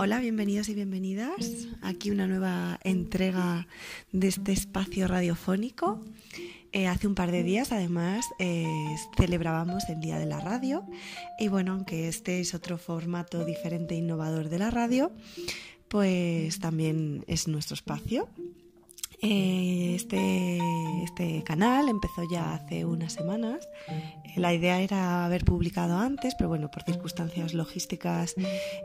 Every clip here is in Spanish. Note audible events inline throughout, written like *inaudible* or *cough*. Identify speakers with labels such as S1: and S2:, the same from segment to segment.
S1: Hola, bienvenidos y bienvenidas. Aquí una nueva entrega de este espacio radiofónico. Eh, hace un par de días, además, eh, celebrábamos el Día de la Radio. Y bueno, aunque este es otro formato diferente e innovador de la radio, pues también es nuestro espacio. Eh, este, este canal empezó ya hace unas semanas. La idea era haber publicado antes, pero bueno, por circunstancias logísticas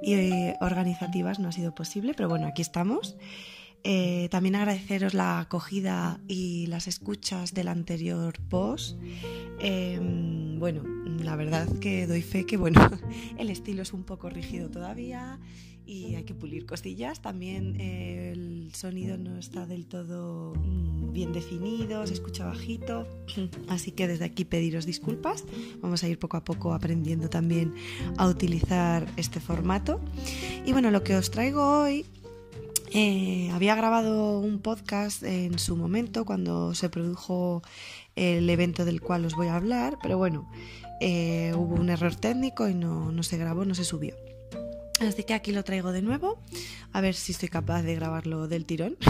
S1: y organizativas no ha sido posible. Pero bueno, aquí estamos. Eh, también agradeceros la acogida y las escuchas del anterior post. Em, bueno, la verdad que doy fe que bueno, *laughs* el estilo es un poco rígido todavía y hay que pulir cosillas. También eh, el sonido no está del todo mm, bien definido, se escucha bajito, así que desde aquí pediros disculpas. Vamos a ir poco a poco aprendiendo también a utilizar este formato. Y bueno, lo que os traigo hoy eh, había grabado un podcast en su momento cuando se produjo el evento del cual os voy a hablar, pero bueno, eh, hubo un error técnico y no, no se grabó, no se subió. Así que aquí lo traigo de nuevo, a ver si estoy capaz de grabarlo del tirón. *laughs*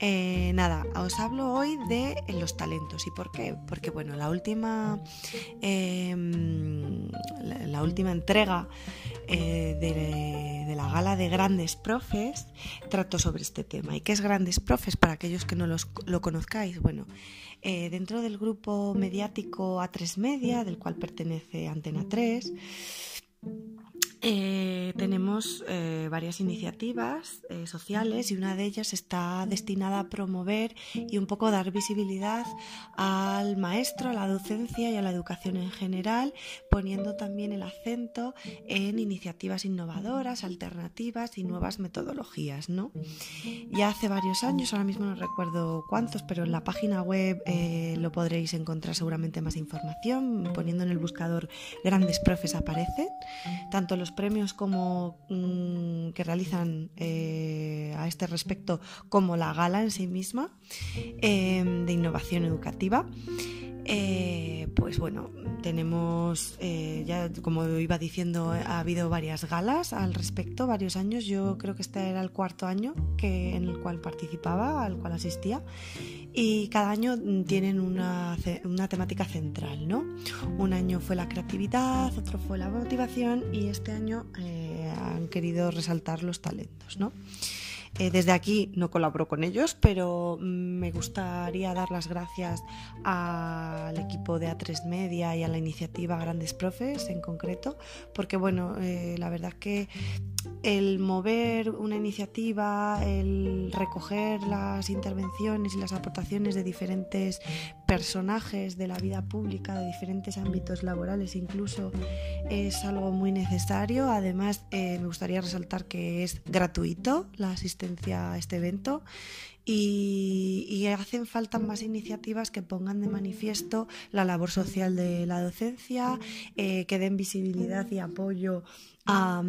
S1: Eh, nada, os hablo hoy de los talentos. ¿Y por qué? Porque bueno, la última, em, la, última entrega eh, de, la gala de grandes profes trató sobre este tema. ¿Y qué es grandes profes? Para aquellos que no los, lo conozcáis, bueno, eh, dentro del grupo mediático A3 Media, del cual pertenece Antena 3, eh, tenemos eh, varias iniciativas eh, sociales y una de ellas está destinada a promover y un poco dar visibilidad al maestro, a la docencia y a la educación en general, poniendo también el acento en iniciativas innovadoras, alternativas y nuevas metodologías. ¿no? Ya hace varios años, ahora mismo no recuerdo cuántos, pero en la página web lo podréis encontrar seguramente más información, poniendo en el buscador grandes profes aparecen, tanto los premios como mm, que realizan eh, a este respecto como la gala en sí misma em, de innovación educativa. Eh, pues bueno, tenemos, eh, ya como iba diciendo, ha habido varias galas al respecto, varios años. Yo creo que este era el cuarto año que, en el cual participaba, al cual asistía. Y cada año tienen una, una temática central, ¿no? Un año fue la creatividad, otro fue la motivación y este año eh, han querido resaltar los talentos, ¿no? Eh, desde aquí no colaboro con ellos, pero me gustaría dar las gracias al equipo de A3 Media y a la iniciativa Grandes Profes en concreto, porque bueno, eh, la verdad que el mover una iniciativa, el recoger las intervenciones y las aportaciones de diferentes personajes de la vida pública, de diferentes ámbitos laborales incluso, es algo muy necesario. Además, eh, me gustaría resaltar que es gratuito la asistencia a este evento y, hacen falta más iniciativas que pongan de manifiesto la labor social de la docencia, eh, que den visibilidad y apoyo a,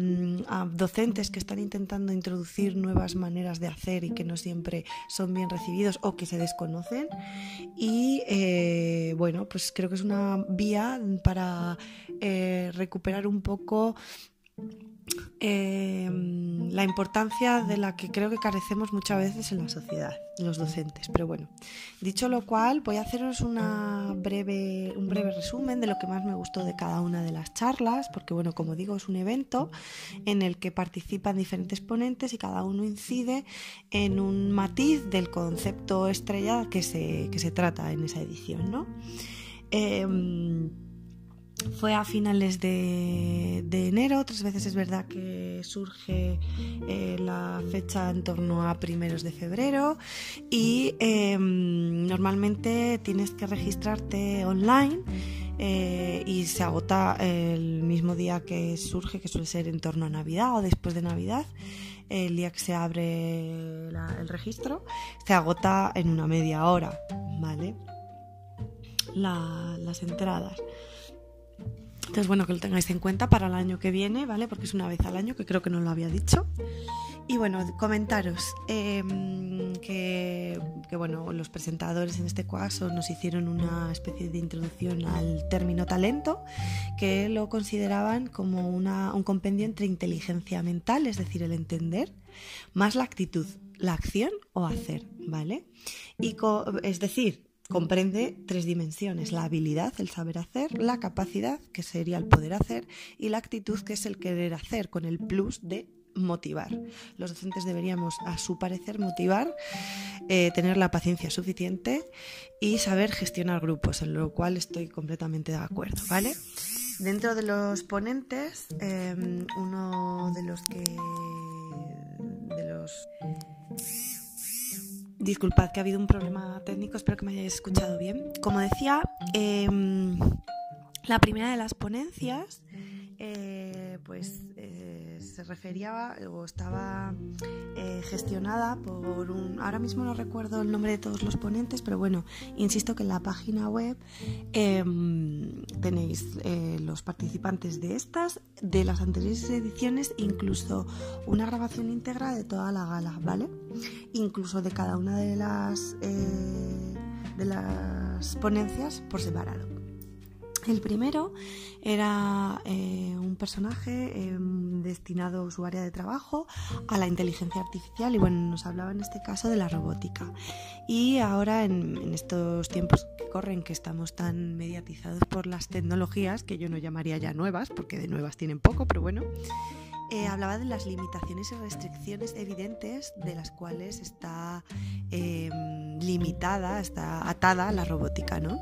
S1: docentes que están intentando introducir nuevas maneras de hacer y que no siempre son bien recibidos o que se desconocen. Y eh, bueno, pues creo que es una vía para eh, recuperar un poco Em, la importancia de la que creo que carecemos muchas veces en la sociedad, los docentes. Pero bueno, dicho lo cual, voy a haceros una breve, un breve resumen de lo que más me gustó de cada una de las charlas, porque bueno, como digo, es un evento en el que participan diferentes ponentes y cada uno incide en un matiz del concepto estrella que se, que se trata en esa edición, ¿no? Em, fue a finales de, enero, otras veces es verdad que surge eh, la fecha en torno a primeros de febrero y em, normalmente tienes que registrarte online eh, y se agota el mismo día que surge, que suele ser en torno a Navidad o después de Navidad. El día que se abre el registro se agota en una media hora, ¿vale? las entradas. Entonces, bueno, que lo tengáis en cuenta para el año que viene, ¿vale? Porque es una vez al año, que creo que no lo había dicho. Y bueno, comentaros em, que, bueno, los presentadores en este caso nos hicieron una especie de introducción al término talento, que lo consideraban como un compendio entre inteligencia mental, es decir, el entender, más la actitud, la acción o hacer, ¿vale? Y es decir, comprende tres dimensiones, la habilidad, el saber hacer, la capacidad, que sería el poder hacer, y la actitud, que es el querer hacer, con el plus de motivar. Los docentes deberíamos, a su parecer, motivar, eh, tener la paciencia suficiente y saber gestionar grupos, en lo cual estoy completamente de acuerdo, ¿vale? Dentro de los ponentes, em, uno de los que... de los... Disculpad que ha habido un problema técnico, espero que me hayáis escuchado bien. Como decía, em, la primera de las ponencias, eh, pues eh, se refería o estaba eh, gestionada por un. Ahora mismo no recuerdo el nombre de todos los ponentes, pero bueno, insisto que en la página web em, tenéis los participantes de estas, de las anteriores ediciones, incluso una grabación íntegra de toda la gala, ¿vale? Incluso de cada una de las, de las ponencias por separado. El primero era eh, un personaje em, destinado su área de trabajo a la inteligencia artificial y bueno, nos hablaba en este caso de la robótica. Y ahora en, en, estos tiempos que corren, que estamos tan mediatizados por las tecnologías, que yo no llamaría ya nuevas, porque de nuevas tienen poco, pero bueno, eh, hablaba de las limitaciones y restricciones evidentes de las cuales está em, limitada, está atada la robótica, ¿no?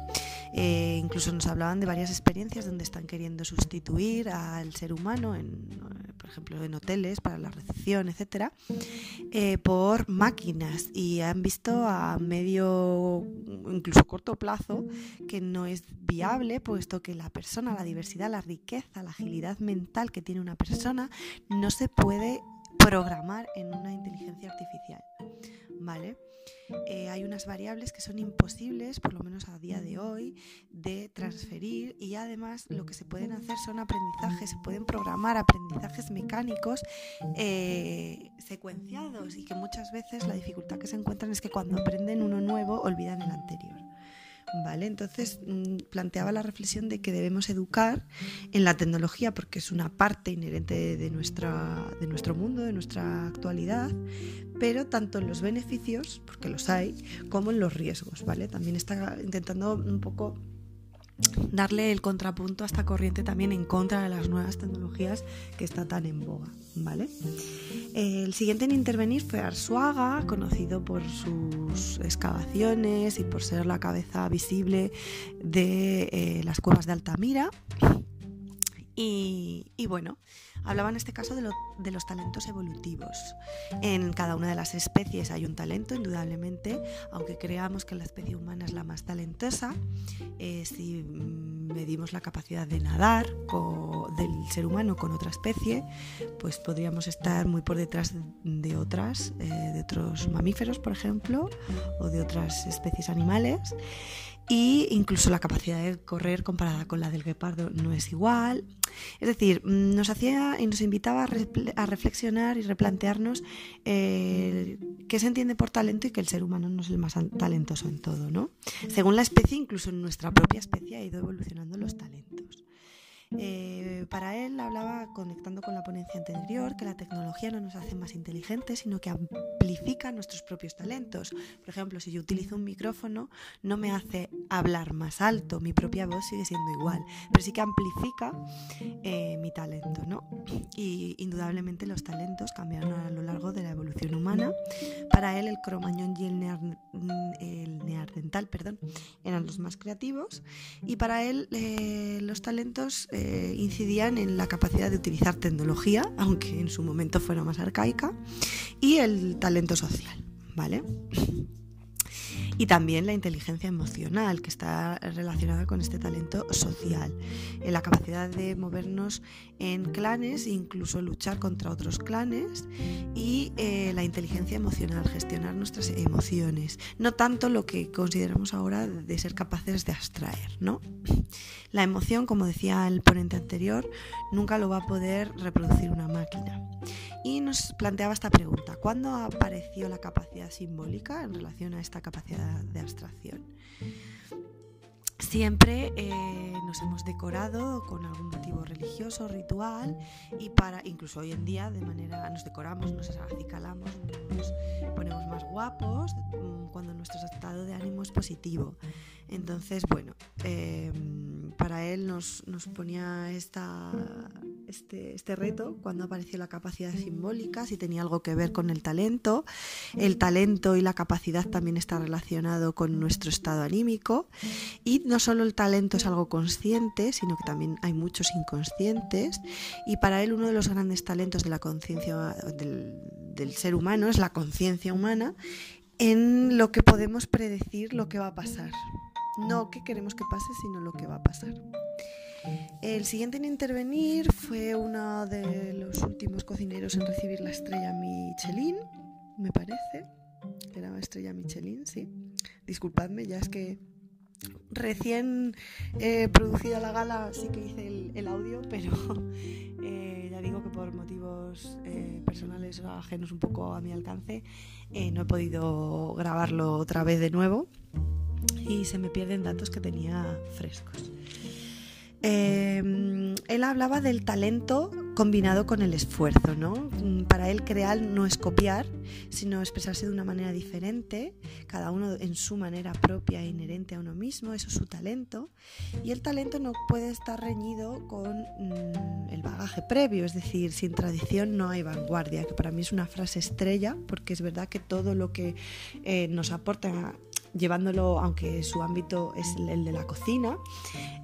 S1: Eh, incluso nos hablaban de varias experiencias donde están queriendo sustituir al ser humano, en, por ejemplo en hoteles para la recepción, etcétera, eh, por máquinas y han visto a medio, incluso corto plazo, que no es viable, puesto que la persona, la diversidad, la riqueza, la agilidad mental que tiene una persona no se puede programar en una inteligencia artificial, ¿vale? Eh, hay unas variables que son imposibles, por lo menos a día de hoy, de transferir y además lo que se pueden hacer son aprendizajes, se pueden programar aprendizajes mecánicos eh, secuenciados y que muchas veces la dificultad que se encuentran es que cuando aprenden uno nuevo olvidan el anterior. ¿Vale? Entonces mm, planteaba la reflexión de que debemos educar en la tecnología porque es una parte inherente de, nuestra, de nuestro mundo, de nuestra actualidad, pero tanto en los beneficios, porque los hay, como en los riesgos, ¿vale? También está intentando un poco darle el contrapunto a esta corriente también en contra de las nuevas tecnologías que está tan en boga, ¿vale? El siguiente en intervenir fue Arsuaga, conocido por sus excavaciones y por ser la cabeza visible de eh, las cuevas de Altamira. Y, y bueno, Hablaba en este caso de, los talentos evolutivos. En cada una de las especies hay un talento, indudablemente, aunque creamos que la especie humana es la más talentosa. Eh, si medimos la capacidad de nadar del ser humano con otra especie, pues podríamos estar muy por detrás de otras, eh, de otros mamíferos, por ejemplo, o de otras especies animales y incluso la capacidad de correr comparada con la del guepardo no es igual. Es decir, mm, nos hacía y nos invitaba a, reflexionar y replantearnos eh, qué se entiende por talento y que el ser humano no es el más talentoso en todo, ¿no? Según la especie, incluso en nuestra propia especie ha ido evolucionando los talentos. Eh, para él hablaba, conectando con la ponencia anterior, que la tecnología no nos hace más inteligentes, sino que amplifica nuestros propios talentos. Por ejemplo, si yo utilizo un micrófono, no me hace hablar más alto, mi propia voz sigue siendo igual, pero sí que amplifica eh, mi talento. ¿no? Y indudablemente los talentos cambiaron a lo largo de la evolución humana. Para él el cromañón y el, perdón, eran los más creativos y para él eh, los talentos eh, incidían en la capacidad de utilizar tecnología, aunque en su momento fuera más arcaica, y el talento social, ¿vale? Y también la inteligencia emocional, que está relacionada con este talento social, en la capacidad de movernos en clanes, incluso luchar contra otros clanes, y eh, la inteligencia emocional, gestionar nuestras emociones, no tanto lo que consideramos ahora de ser capaces de abstraer, ¿no? La emoción, como decía el ponente anterior, nunca lo va a poder reproducir una máquina. Y nos planteaba esta pregunta, ¿cuándo apareció la capacidad simbólica en relación a esta capacidad de abstracción? Siempre eh, nos hemos decorado con algún motivo religioso, ritual, y para, incluso hoy en día, de manera, nos decoramos, nos acicalamos, nos ponemos más guapos mm, cuando nuestro estado de ánimo es positivo. Entonces, bueno, em, para él nos, nos ponía esta, este, este, reto cuando apareció la capacidad simbólica, si tenía algo que ver con el talento. El talento y la capacidad también está relacionado con nuestro estado anímico. Y no solo el talento es algo consciente, sino que también hay muchos inconscientes. Y para él uno de los grandes talentos de la conciencia del, del ser humano es la conciencia humana en lo que podemos predecir lo que va a pasar. No que queremos que pase, sino lo que va a pasar. El siguiente en intervenir fue uno de los últimos cocineros en recibir la estrella Michelin, me parece. Era la estrella Michelin, sí. Disculpadme, ya es que recién eh, producida la gala sí que hice el, audio, pero *laughs* eh, ya digo que por motivos eh, personales ajenos un poco a mi alcance no he podido grabarlo otra vez de nuevo y se me pierden datos que tenía frescos. Em, él hablaba del talento combinado con el esfuerzo, ¿no? Para él crear no es copiar, sino expresarse de una manera diferente, cada uno en su manera propia e inherente a uno mismo, eso es su talento. Y el talento no puede estar reñido con mm, el bagaje previo, es decir, sin tradición no hay vanguardia, que para mí es una frase estrella, porque es verdad que todo lo que eh, nos aporta llevándolo, aunque su ámbito es el de la cocina,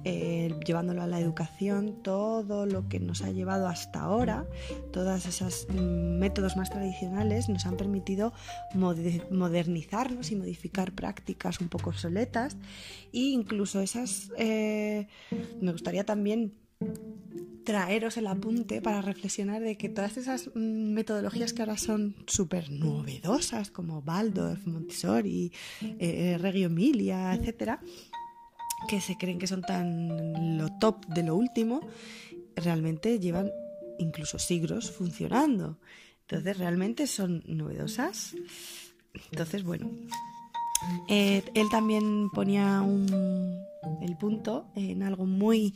S1: eh, llevándolo a la educación, todo lo que nos ha llevado hasta ahora, todos esos mm, métodos más tradicionales nos han permitido modernizarnos y modificar prácticas un poco obsoletas. E incluso esas, eh, me gustaría también traeros el apunte para reflexionar de que todas esas mm, metodologías que ahora son súper novedosas, como Waldorf, Montessori, eh, Reggio Emilia, etcétera, que se creen que son tan lo top de lo último, realmente llevan incluso siglos funcionando. Entonces, realmente son novedosas. Entonces, bueno, eh, él también ponía el punto en algo muy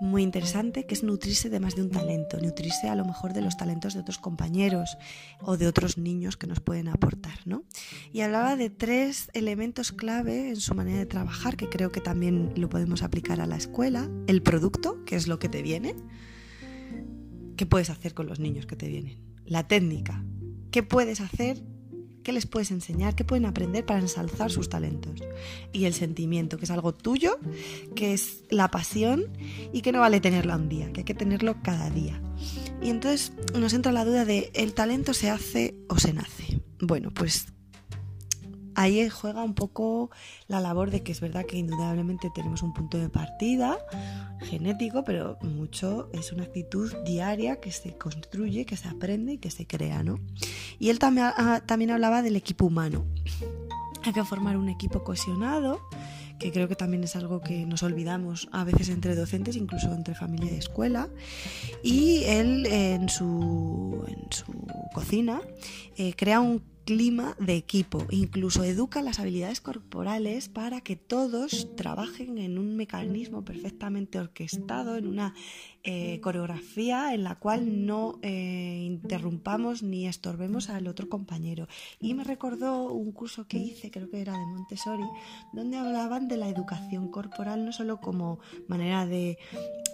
S1: muy interesante, que es nutrirse de más de un talento, nutrirse a lo mejor de los talentos de otros compañeros o de otros niños que nos pueden aportar. ¿no? Y hablaba de tres elementos clave en su manera de trabajar, que creo que también lo podemos aplicar a la escuela. El producto, que es lo que te viene. ¿Qué puedes hacer con los niños que te vienen? La técnica. ¿Qué puedes hacer ¿Qué les puedes enseñar? ¿Qué pueden aprender para ensalzar sus talentos? Y el sentimiento, que es algo tuyo, que es la pasión y que no vale tenerla un día, que hay que tenerlo cada día. Y entonces nos entra la duda de, ¿el talento se hace o se nace? Bueno, pues ahí juega un poco la labor de que es verdad que indudablemente tenemos un punto de partida genético, pero mucho es una actitud diaria que se construye, que se aprende y que se crea, ¿no? Y él también, también hablaba del equipo humano. Hay que formar un equipo cohesionado, que creo que también es algo que nos olvidamos a veces entre docentes, incluso entre familia y escuela. Y él en su, en su cocina eh, crea un clima de equipo, incluso educa las habilidades corporales para que todos trabajen en un mecanismo perfectamente orquestado, en una eh, coreografía en la cual no eh, interrumpamos ni estorbemos al otro compañero. Y me recordó un curso que hice, creo que era de Montessori, donde hablaban de la educación corporal no solo como manera de,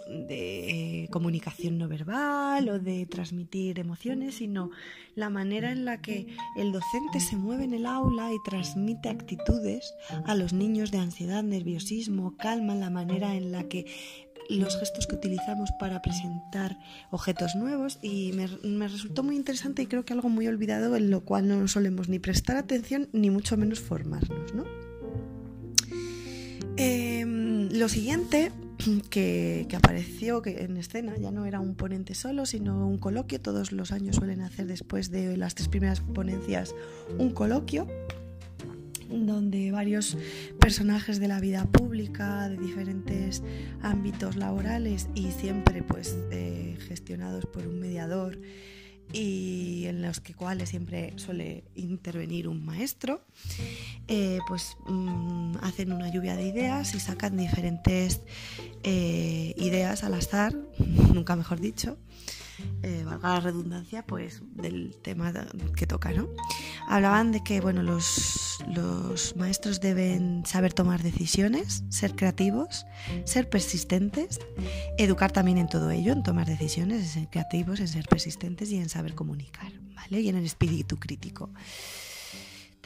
S1: de eh, comunicación no verbal o de transmitir emociones, sino la manera en la que el docente se mueve en el aula y transmite actitudes a los niños de ansiedad, nerviosismo, calma, la manera en la que los gestos que utilizamos para presentar objetos nuevos y me, resultó muy interesante y creo que algo muy olvidado en lo cual no solemos ni prestar atención ni mucho menos formarnos. ¿no? Em, lo siguiente *clears throat* que, apareció que en escena ya no era un ponente solo, sino un coloquio. Todos los años suelen hacer después de las tres primeras ponencias un coloquio donde varios personajes de la vida pública, de diferentes ámbitos laborales y siempre pues eh, gestionados por un mediador, y en los que cuales siempre suele intervenir un maestro, eh, pues mm, hacen una lluvia de ideas y sacan diferentes eh, ideas al azar, *laughs* nunca mejor dicho, eh, valga la redundancia, pues del tema que toca, ¿no? Hablaban de que, bueno, los, los maestros deben saber tomar decisiones, ser creativos, ser persistentes, educar también en todo ello, en tomar decisiones, en ser creativos, en ser persistentes y en saber comunicar, ¿vale? Y en el espíritu crítico.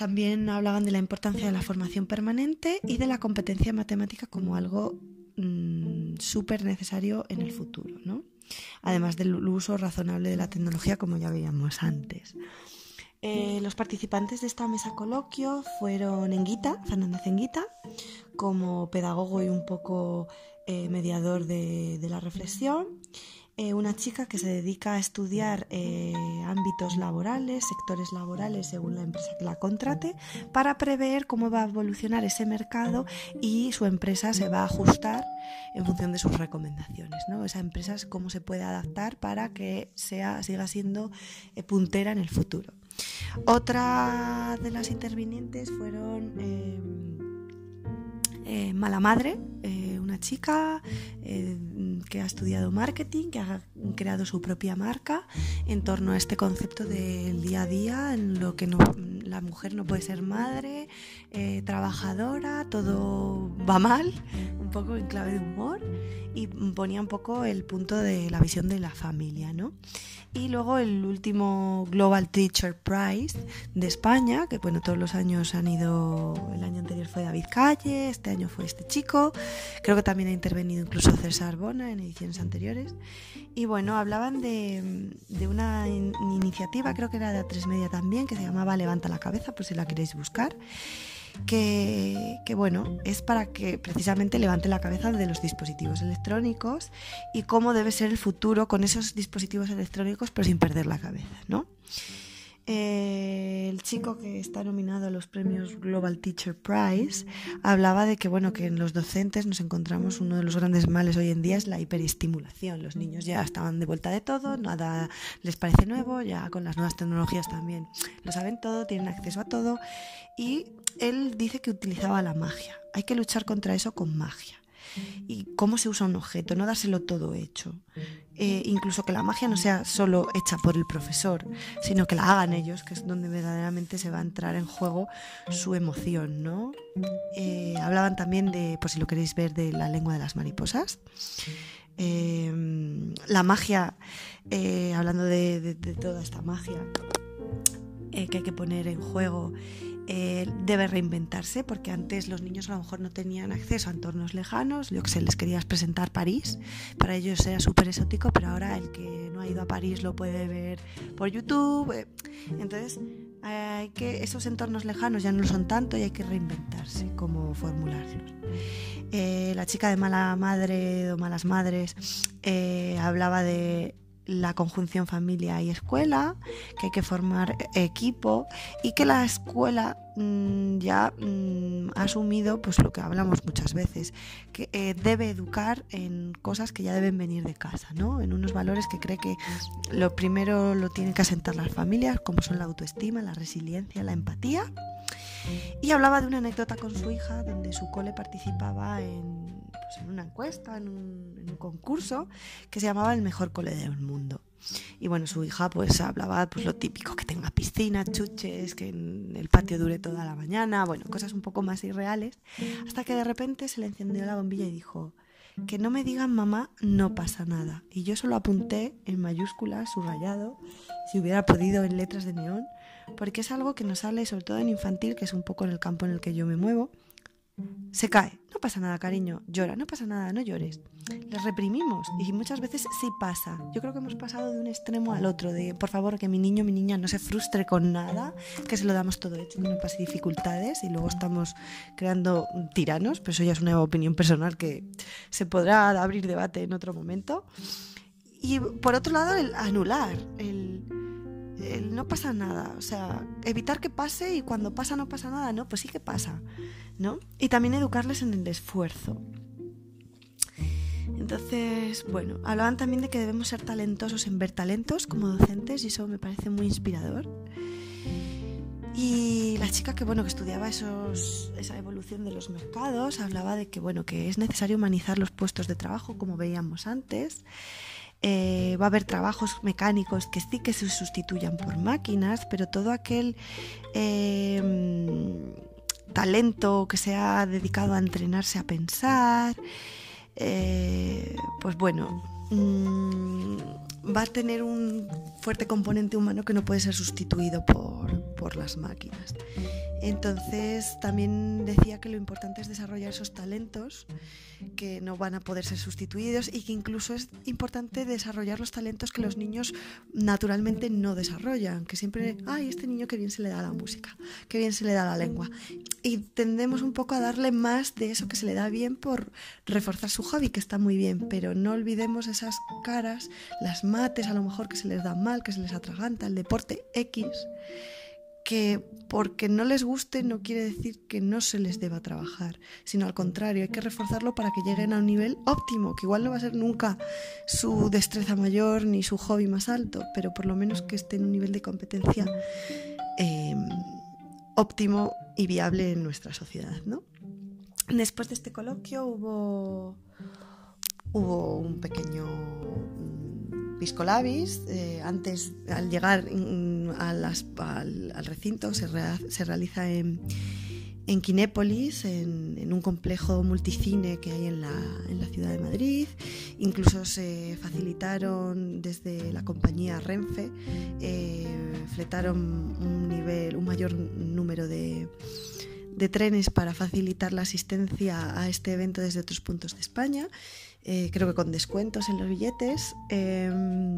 S1: También hablaban de la importancia de la formación permanente y de la competencia matemática como algo mm, súper necesario en el futuro, ¿no? Además del uso razonable de la tecnología como ya veíamos antes. Eh, los participantes de esta mesa coloquio fueron Enguita, Fernández Enguita, como pedagogo y un poco eh, mediador de, de la reflexión, eh, una chica que se dedica a estudiar eh, ámbitos laborales, sectores laborales según la empresa que la contrate, para prever cómo va a evolucionar ese mercado y su empresa se va a ajustar en función de sus recomendaciones. ¿no? Esa empresa es cómo se puede adaptar para que sea, siga siendo eh, puntera en el futuro. Otra de las intervinientes fueron Mala Madre, una chica que ha estudiado marketing, que ha creado su propia marca en torno a este concepto del día a día, en lo que no, la mujer no puede ser madre, eh, trabajadora, todo va mal, un poco en clave de humor, y ponía un poco el punto de la visión de la familia, ¿no? Y luego el último Global Teacher Prize de España, que bueno, todos los años han ido, el año anterior fue David Calle, este año fue este chico, creo que también ha intervenido incluso César Bona en ediciones anteriores. Y bueno, hablaban de, de una iniciativa, creo que era de A3 Media también, que se llamaba Levanta la cabeza, por si la queréis buscar que, bueno, es para que precisamente levante la cabeza de los dispositivos electrónicos y cómo debe ser el futuro con esos dispositivos electrónicos, pero sin perder la cabeza, ¿no? Eh, el chico que está nominado a los premios Global Teacher Prize hablaba de que bueno que en los docentes nos encontramos uno de los grandes males hoy en día es la hiperestimulación. Los niños ya estaban de vuelta de todo, nada les parece nuevo, ya con las nuevas tecnologías también lo saben todo, tienen acceso a todo y él dice que utilizaba la magia. Hay que luchar contra eso con magia. Y cómo se usa un objeto, no dárselo todo hecho. Eh, incluso que la magia no sea solo hecha por el profesor, sino que la hagan ellos, que es donde verdaderamente se va a entrar en juego su emoción, ¿no? Eh, hablaban también de, por si lo queréis ver, de la lengua de las mariposas. Eh, la magia, hablando de, toda esta magia que hay que poner en juego eh, debe reinventarse porque antes los niños a lo mejor no tenían acceso a entornos lejanos, yo que sé, les querías presentar París, para ellos era súper exótico, pero ahora el que no ha ido a París lo puede ver por YouTube. Eh, entonces, hay que, esos entornos lejanos ya no lo son tanto y hay que reinventarse cómo formularlos. Eh, la chica de Mala Madre o Malas Madres hablaba de la conjunción familia y escuela, que hay que formar equipo y que la escuela mm, ya mm, ha asumido pues lo que hablamos muchas veces, que eh, debe educar en cosas que ya deben venir de casa, ¿no? En unos valores que cree que lo primero lo tienen que asentar las familias, como son la autoestima, la resiliencia, la empatía. Y hablaba de una anécdota con su hija donde su cole participaba en pues, una encuesta, en un, concurso que se llamaba El mejor cole del mundo. Y bueno, su hija pues hablaba pues lo típico, que tenga piscina, chuches, que en el patio dure toda la mañana, bueno, cosas un poco más irreales, hasta que de repente se le encendió la bombilla y dijo, que no me digan mamá, no pasa nada. Y yo solo apunté en mayúsculas, subrayado, si hubiera podido en letras de neón, porque es algo que nos sale sobre todo en infantil, que es un poco en el campo en el que yo me muevo, se cae, no pasa nada, cariño, llora, no pasa nada, no llores. Les reprimimos y muchas veces sí pasa. Yo creo que hemos pasado de un extremo al otro, de por favor que mi niño, mi niña no se frustre con nada, que se lo damos todo hecho, no pase dificultades y luego estamos creando tiranos, pero eso ya es una opinión personal que se podrá abrir debate en otro momento. Y por otro lado, el anular, el no pasa nada, o sea, evitar que pase y cuando pasa no pasa nada, no, pues sí que pasa, ¿no? Y también educarles en el esfuerzo. Entonces, bueno, hablaban también de que debemos ser talentosos en ver talentos como docentes y eso me parece muy inspirador. Y la chica que bueno que estudiaba esa evolución de los mercados hablaba de que bueno que es necesario humanizar los puestos de trabajo como veíamos antes. Eh, va a haber trabajos mecánicos que sí que se sustituyan por máquinas, pero todo aquel eh, talento que se ha dedicado a entrenarse a pensar, eh, pues bueno, mm, va a tener un fuerte componente humano que no puede ser sustituido por, por las máquinas. Entonces también decía que lo importante es desarrollar esos talentos que no van a poder ser sustituidos y que incluso es importante desarrollar los talentos que los niños naturalmente no desarrollan, que siempre, ay, este niño que bien se le da la música, que bien se le da la lengua. Y tendemos un poco a darle más de eso que se le da bien por reforzar su hobby, que está muy bien, pero no olvidemos esas caras, las mates a lo mejor que se les da mal, que se les atraganta, el deporte X que porque no les guste no quiere decir que no se les deba trabajar, sino al contrario, hay que reforzarlo para que lleguen a un nivel óptimo, que igual no va a ser nunca su destreza mayor ni su hobby más alto, pero por lo menos que esté en un nivel de competencia eh, óptimo y viable en nuestra sociedad. ¿no? Después de este coloquio hubo, hubo un pequeño Pisco Labis. Eh, antes, al llegar al, recinto, se, realiza en, en Quinépolis, en, un complejo multicine que hay en la, ciudad de Madrid. Incluso se facilitaron desde la compañía Renfe, eh, fletaron un, nivel, un mayor número de trenes para facilitar la asistencia a este evento desde otros puntos de España. Eh, creo que con descuentos en los billetes. Em,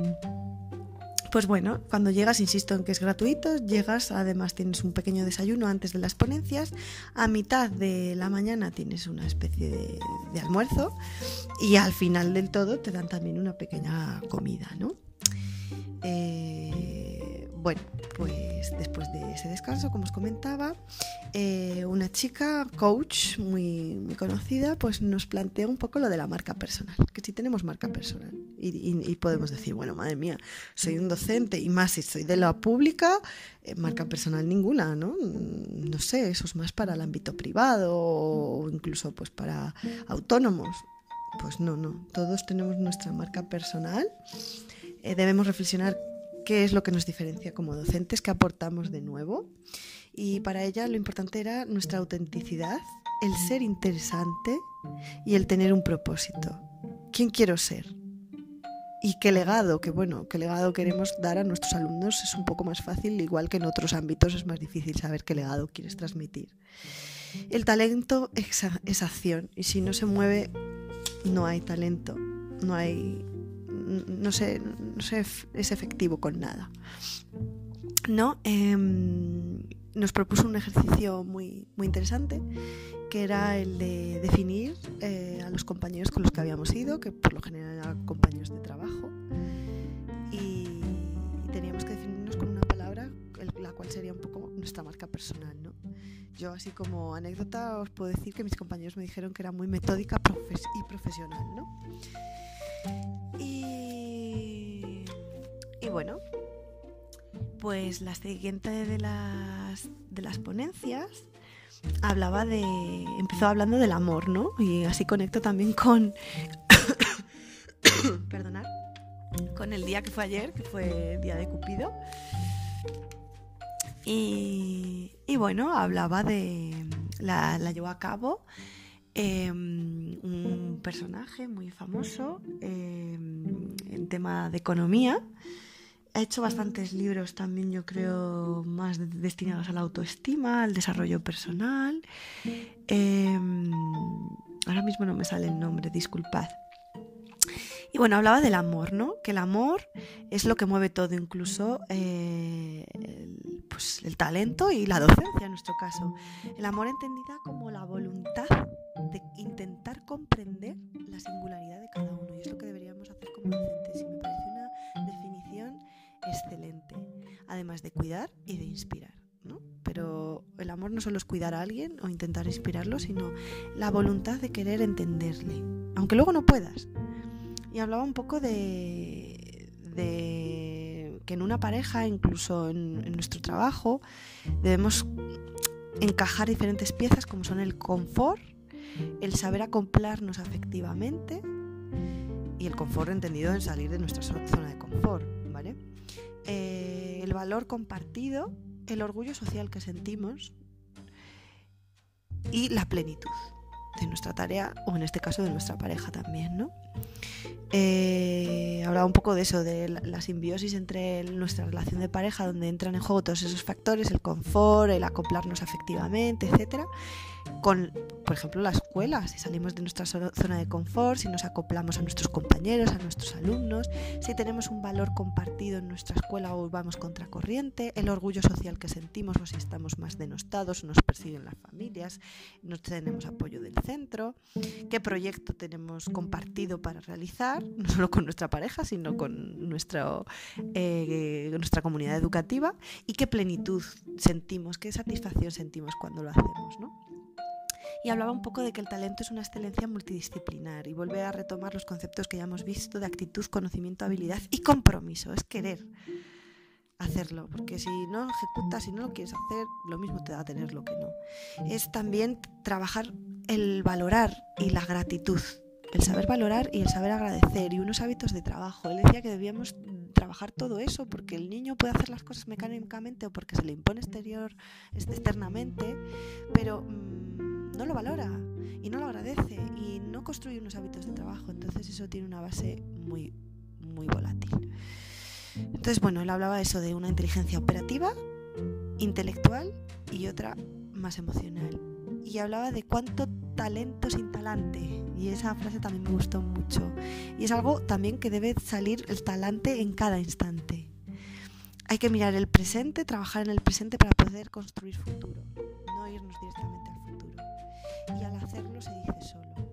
S1: pues bueno, cuando llegas, insisto en que es gratuito, llegas, además tienes un pequeño desayuno antes de las ponencias, a mitad de la mañana tienes una especie de, almuerzo y al final del todo te dan también una pequeña comida, ¿no? Eh, bueno, pues después de ese descanso, como os comentaba, eh, una chica, coach muy, conocida, pues nos plantea un poco lo de la marca personal, que si tenemos marca personal y, podemos decir, bueno, madre mía, soy un docente y más si soy de la pública, eh, marca personal ninguna, ¿no? No sé, eso es más para el ámbito privado o incluso pues para autónomos. Pues no, no, todos tenemos nuestra marca personal. Eh, debemos reflexionar qué es lo que nos diferencia como docentes, qué aportamos de nuevo y para ella lo importante era nuestra autenticidad, el ser interesante y el tener un propósito. ¿Quién quiero ser? Y qué legado, que bueno, qué legado queremos dar a nuestros alumnos es un poco más fácil, igual que en otros ámbitos es más difícil saber qué legado quieres transmitir. El talento es, acción y si no se mueve no hay talento, no hay, no sé, no sé, es efectivo con nada. ¿No? Em, nos propuso un ejercicio muy, muy interesante, que era el de definir eh, a los compañeros con los que habíamos ido, que por lo general eran compañeros de trabajo, y teníamos que definirnos con una palabra, la cual sería un poco nuestra marca personal. ¿no? Yo, así como anécdota, os puedo decir que mis compañeros me dijeron que era muy metódica y profesional. ¿no? Y, y bueno, pues la siguiente de las, de las ponencias hablaba de. empezó hablando del amor, ¿no? Y así conecto también con. *coughs* perdonad. Con el día que fue ayer, que fue el día de Cupido. Y, bueno, hablaba de. La, llevó a cabo em, un personaje muy famoso em, en tema de economía ha hecho bastantes libros también, yo creo, más destinados a la autoestima, al desarrollo personal. Em, ahora mismo no me sale el nombre, disculpad. Y bueno, hablaba del amor, ¿no? Que el amor es lo que mueve todo, incluso eh, el, pues, el talento y la docencia en nuestro caso. El amor entendida como la voluntad de intentar comprender la singularidad de cada uno. Y es lo que deberíamos hacer como docentes. Y me parece una definición excelente, además de cuidar y de inspirar. ¿no? Pero el amor no solo es cuidar a alguien o intentar inspirarlo, sino la voluntad de querer entenderle, aunque luego no puedas, y hablaba un poco de, que en una pareja, incluso en nuestro trabajo, debemos encajar diferentes piezas como son el confort, el saber acoplarnos afectivamente y el confort entendido en salir de nuestra zona de confort, ¿vale? Eh, el valor compartido, el orgullo social que sentimos y la plenitud de nuestra tarea o en este caso de nuestra pareja también, ¿no? Eh, hablaba un poco de eso, de la, simbiosis entre nuestra relación de pareja, donde entran en juego todos esos factores, el confort, el acoplarnos afectivamente, etcétera, con, por ejemplo, la escuela, si salimos de nuestra zona de confort, si nos acoplamos a nuestros compañeros, a nuestros alumnos, si tenemos un valor compartido en nuestra escuela o vamos contracorriente, el orgullo social que sentimos o si estamos más denostados nos persiguen las familias, no tenemos apoyo del centro, qué proyecto tenemos compartido para realizar, *laughs* no solo con nuestra pareja, sino con nuestro, eh, nuestra comunidad educativa y qué plenitud sentimos, qué satisfacción sentimos cuando lo hacemos, ¿no? y hablaba un poco de que el talento es una excelencia multidisciplinar y vuelve a retomar los conceptos que ya hemos visto de actitud, conocimiento, habilidad y compromiso, es querer hacerlo, porque si no ejecutas, si no lo quieres hacer, lo mismo te da tener lo que no. Es también trabajar el valorar y la gratitud, el saber valorar y el saber agradecer y unos hábitos de trabajo. Él decía que debíamos trabajar todo eso porque el niño puede hacer las cosas mecánicamente o porque se le impone exterior, externamente, pero mm, no lo valora y no lo agradece y no construye unos hábitos de trabajo. Entonces eso tiene una base muy, muy volátil. Entonces, bueno, él hablaba eso de una inteligencia operativa, intelectual y otra más emocional. Y hablaba de cuánto talento sin talante. Y esa frase también me gustó mucho. Y es algo también que debe salir el talante en cada instante. Hay que mirar el presente, trabajar en el presente para poder construir futuro, no irnos directamente al y al hacerlo se dice solo.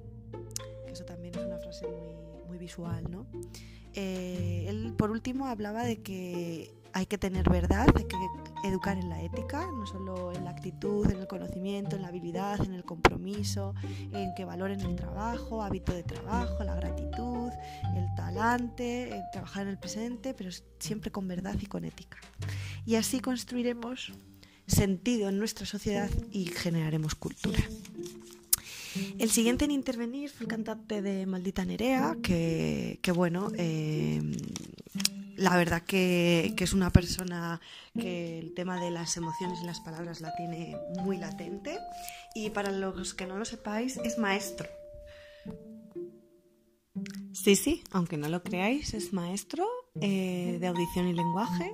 S1: Eso también es una frase muy, muy visual, ¿no? Eh, él, por último, hablaba de que hay que tener verdad, hay que educar en la ética, no solo en la actitud, en el conocimiento, en la habilidad, en el compromiso, en que valoren el trabajo, hábito de trabajo, la gratitud, el talante, el trabajar en el presente, pero siempre con verdad y con ética. Y así construiremos sentido en nuestra sociedad y generaremos cultura. El siguiente en intervenir fue el cantante de Maldita Nerea, que, bueno, eh, la verdad que, es una persona que el tema de las emociones y las palabras la tiene muy latente. Y para los que no lo sepáis, es maestro. Sí, sí, aunque no lo creáis, es maestro eh, de audición y lenguaje.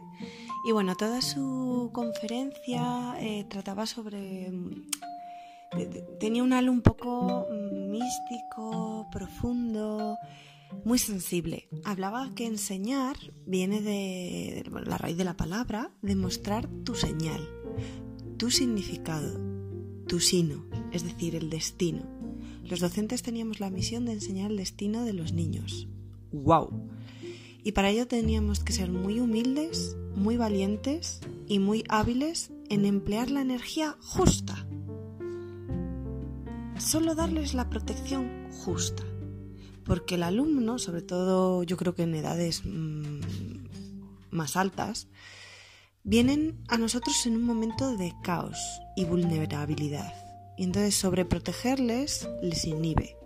S1: Y bueno, toda su conferencia eh, trataba sobre tenía un halo un poco mm, místico, profundo, muy sensible. Hablaba que enseñar viene de, la raíz de la palabra, demostrar tu señal, tu significado, tu sino, es decir, el destino. Los docentes teníamos la misión de enseñar el destino de los niños. ¡Wow! Y para ello teníamos que ser muy humildes, muy valientes y muy hábiles en emplear la energía justa solo darles la protección justa. Porque el alumno, sobre todo yo creo que en edades mm, más altas, vienen a nosotros en un momento de caos y vulnerabilidad. Y entonces sobreprotegerles les inhibe.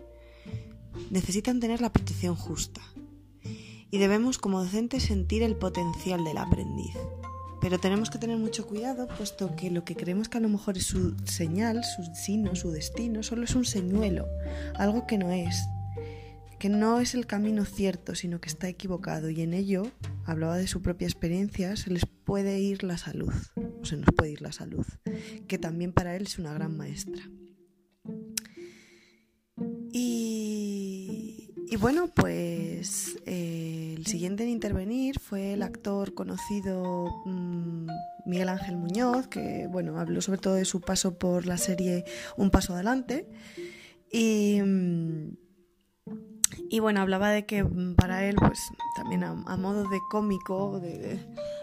S1: Necesitan tener la protección justa. Y debemos como docentes sentir el potencial del aprendiz. Pero tenemos que tener mucho cuidado, puesto que lo que creemos que a lo mejor es su señal, su signo, su destino, solo es un señuelo, algo que no es, que no es el camino cierto, sino que está equivocado. Y en ello, hablaba de su propia experiencia, se les puede ir la salud, o se nos puede ir la salud, que también para él es una gran maestra. Y, bueno, pues eh, el siguiente en intervenir fue el actor conocido mm, Miguel Ángel Muñoz, que bueno, habló sobre todo de su paso por la serie Un Paso Adelante. Y, mm, y bueno, hablaba de que mm, para él, pues también a, modo de cómico, de,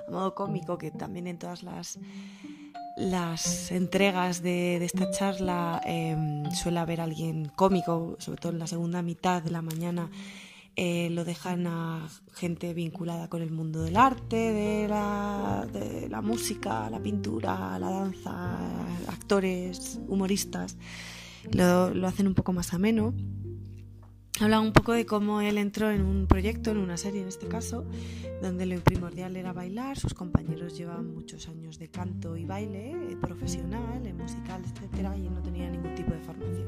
S1: a modo cómico, que también en todas las las entregas de, esta charla em, suele haber alguien cómico, sobre todo en la segunda mitad de la mañana, eh, lo dejan a gente vinculada con el mundo del arte, de la, de la música, la pintura, la danza, actores, humoristas. Lo, lo hacen un poco más ameno. Habla un poco de cómo él entró en un proyecto, en una serie en este caso, donde lo primordial era bailar. Sus compañeros llevaban muchos años de canto y baile eh, profesional, en musical, etcétera, y él no tenía ningún tipo de formación.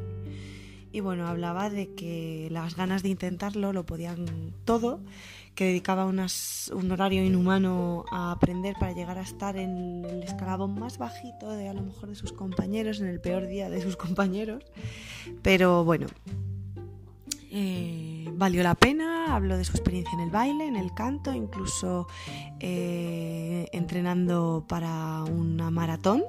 S1: Y bueno, hablaba de que las ganas de intentarlo lo podían todo, que dedicaba un horario inhumano a aprender para llegar a estar en el escalabón más bajito de a lo mejor de sus compañeros, en el peor día de sus *laughs* compañeros. Pero bueno, eh, valió la pena, habló de su experiencia en el baile, en el canto, incluso eh, entrenando para una maratón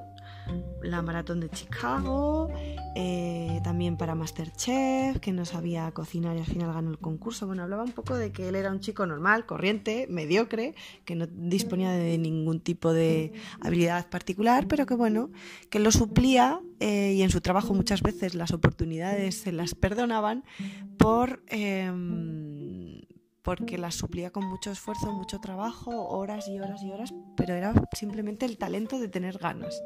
S1: la maratón de Chicago, eh, también para Masterchef, que no sabía cocinar y al final ganó el concurso. Bueno, hablaba un poco de que él era un chico normal, corriente, mediocre, que no disponía de ningún tipo de habilidad particular, pero que bueno, que lo suplía eh, y en su trabajo muchas veces las oportunidades se las perdonaban por... Em, porque las suplía con mucho esfuerzo, mucho trabajo, horas y horas y horas, pero era simplemente el talento de tener ganas.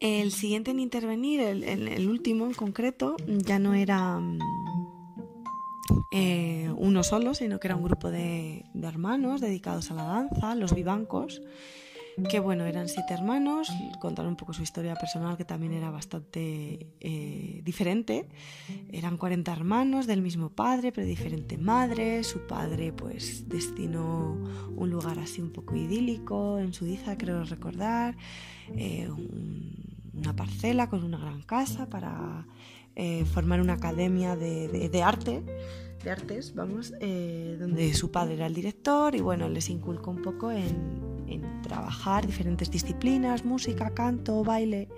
S1: El siguiente en intervenir, el, último en concreto, ya no era mm, eh, uno solo, sino que era un grupo de, hermanos dedicados a la danza, los vivancos, que bueno, eran siete hermanos, contaron un poco su historia personal que también era bastante eh, diferente. Eran 40 hermanos del mismo padre, pero diferente madre. Su padre pues destinó un lugar así un poco idílico en Suiza, creo recordar, eh, una parcela con una gran casa para eh, formar una academia de, arte, de artes, vamos, donde su padre era el director y bueno, les inculcó un poco en, en trabajar diferentes disciplinas, música, canto, baile,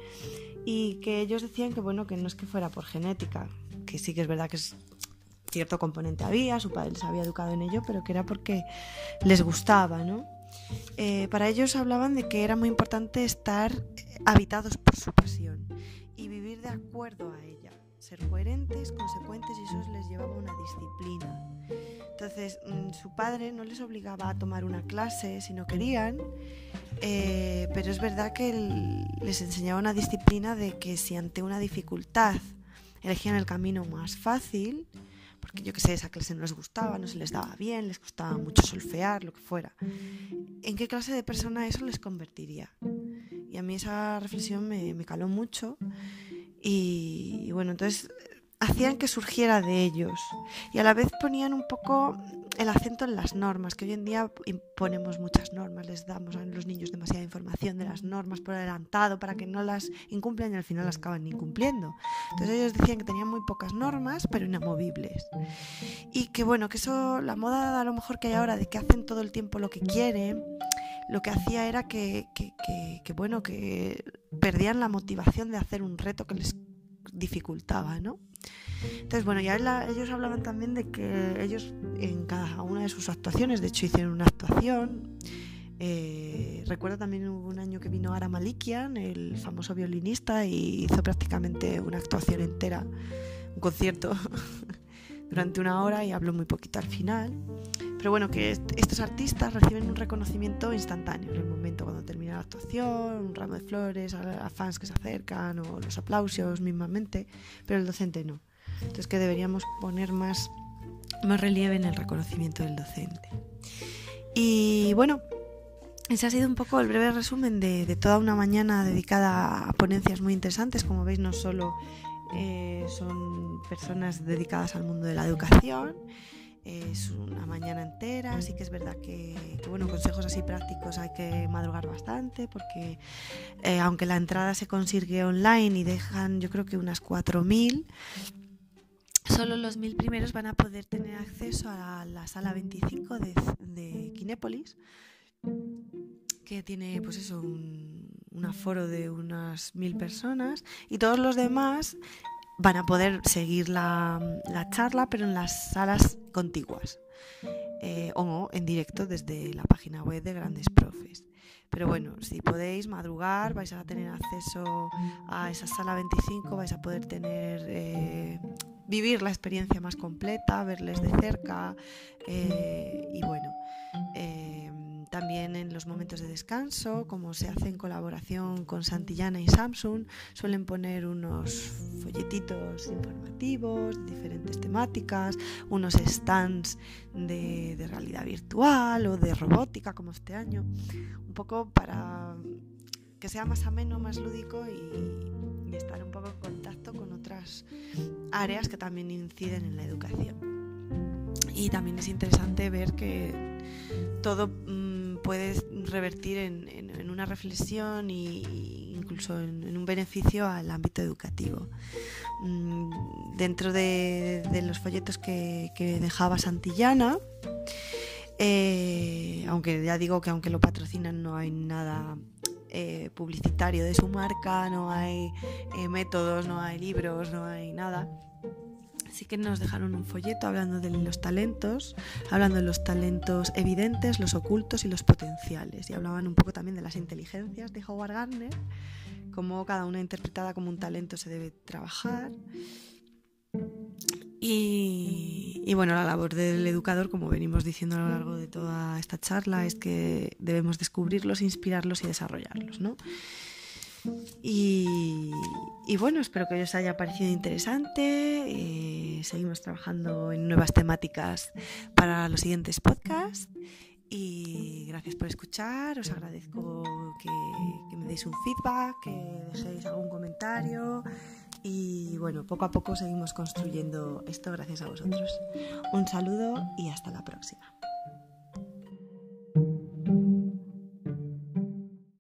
S1: y que ellos decían que bueno, que no es que fuera por genética, que sí que es verdad que es cierto componente había, su padre les había educado en ello, pero que era porque les gustaba, ¿no? Eh, para ellos hablaban de que era muy importante estar habitados por su pasión y vivir de acuerdo a ella, ser coherentes, consecuentes y eso les llevaba una disciplina. Entonces, mm, su padre no les obligaba a tomar una clase si no querían, eh, pero es verdad que les enseñaba una disciplina de que si ante una dificultad elegían el camino más fácil, porque yo que sé, esa clase no les gustaba, no se les daba bien, les costaba mucho solfear, lo que fuera, ¿en qué clase de persona eso les convertiría? Y a mí esa reflexión me, caló mucho y bueno, entonces hacían que surgiera de ellos y a la vez ponían un poco el acento en las normas, que hoy en día imponemos muchas normas, les damos a los niños demasiada información de las normas por adelantado para que no las incumplan y al final las acaban incumpliendo. Entonces ellos decían que tenían muy pocas normas, pero inamovibles. Y que bueno, que eso, la moda a lo mejor que hay ahora de que hacen todo el tiempo lo que quieren, lo que hacía era que, que, que bueno, que perdían la motivación de hacer un reto que les dificultaba, ¿no? Entonces, bueno, ya ellos hablaban también de que ellos en cada una de sus actuaciones, de hecho hicieron una actuación, eh, recuerdo también hubo un año que vino Ara Malikian, el famoso violinista, y hizo prácticamente una actuación entera, un concierto *laughs* durante una hora y habló muy poquito al final. Pero bueno, que estos artistas reciben un reconocimiento instantáneo en el momento cuando termina la actuación, un ramo de flores a, fans que se acercan o los aplausos mismamente, pero el docente no. Entonces que deberíamos poner más, más relieve en el reconocimiento del docente. Y bueno, ese ha sido un poco el breve resumen de, toda una mañana dedicada a ponencias muy interesantes. Como veis, no solo eh, son personas dedicadas al mundo de la educación, es una mañana entera, así que es verdad que, bueno, consejos así prácticos hay que madrugar bastante porque eh, aunque la entrada se consigue online y dejan yo creo que unas 4.000, solo los mil primeros van a poder tener acceso a la sala 25 de, de Kinépolis, que tiene pues eso, un, un aforo de unas mil personas, y todos los demás van a poder seguir la, charla, pero en las salas contiguas eh, o en directo desde la página web de Grandes Profes. Pero bueno, si podéis madrugar, vais a tener acceso a esa sala 25, vais a poder tener, eh, vivir la experiencia más completa, verles de cerca eh, y bueno. También en los momentos de descanso, como se hace en colaboración con Santillana y Samsung, suelen poner unos folletitos informativos de diferentes temáticas, unos stands de, realidad virtual o de robótica como este año, un poco para que sea más ameno, más lúdico y, y estar un poco en contacto con otras áreas que también inciden en la educación. Y también es interesante ver que todo mm, puede revertir en, una reflexión e incluso en, un beneficio al ámbito educativo. Mm, dentro de, los folletos que, dejaba Santillana, eh, aunque ya digo que aunque lo patrocinan no hay nada eh, publicitario de su marca, no hay eh, métodos, no hay libros, no hay nada sí que nos dejaron un folleto hablando de los talentos, hablando de los talentos evidentes, los ocultos y los potenciales. Y hablaban un poco también de las inteligencias de Howard Gardner, cómo cada una interpretada como un talento se debe trabajar. Y, y, bueno, la labor del educador, como venimos diciendo a lo largo de toda esta charla, es que debemos descubrirlos, inspirarlos y desarrollarlos, ¿no? Y, bueno, espero que os haya parecido interesante. Eh, seguimos trabajando en nuevas temáticas para los siguientes podcasts. Y gracias por escuchar. Os agradezco que, me deis un feedback, que dejéis algún comentario. Y bueno, poco a poco seguimos construyendo esto gracias a vosotros. Un saludo y hasta la próxima.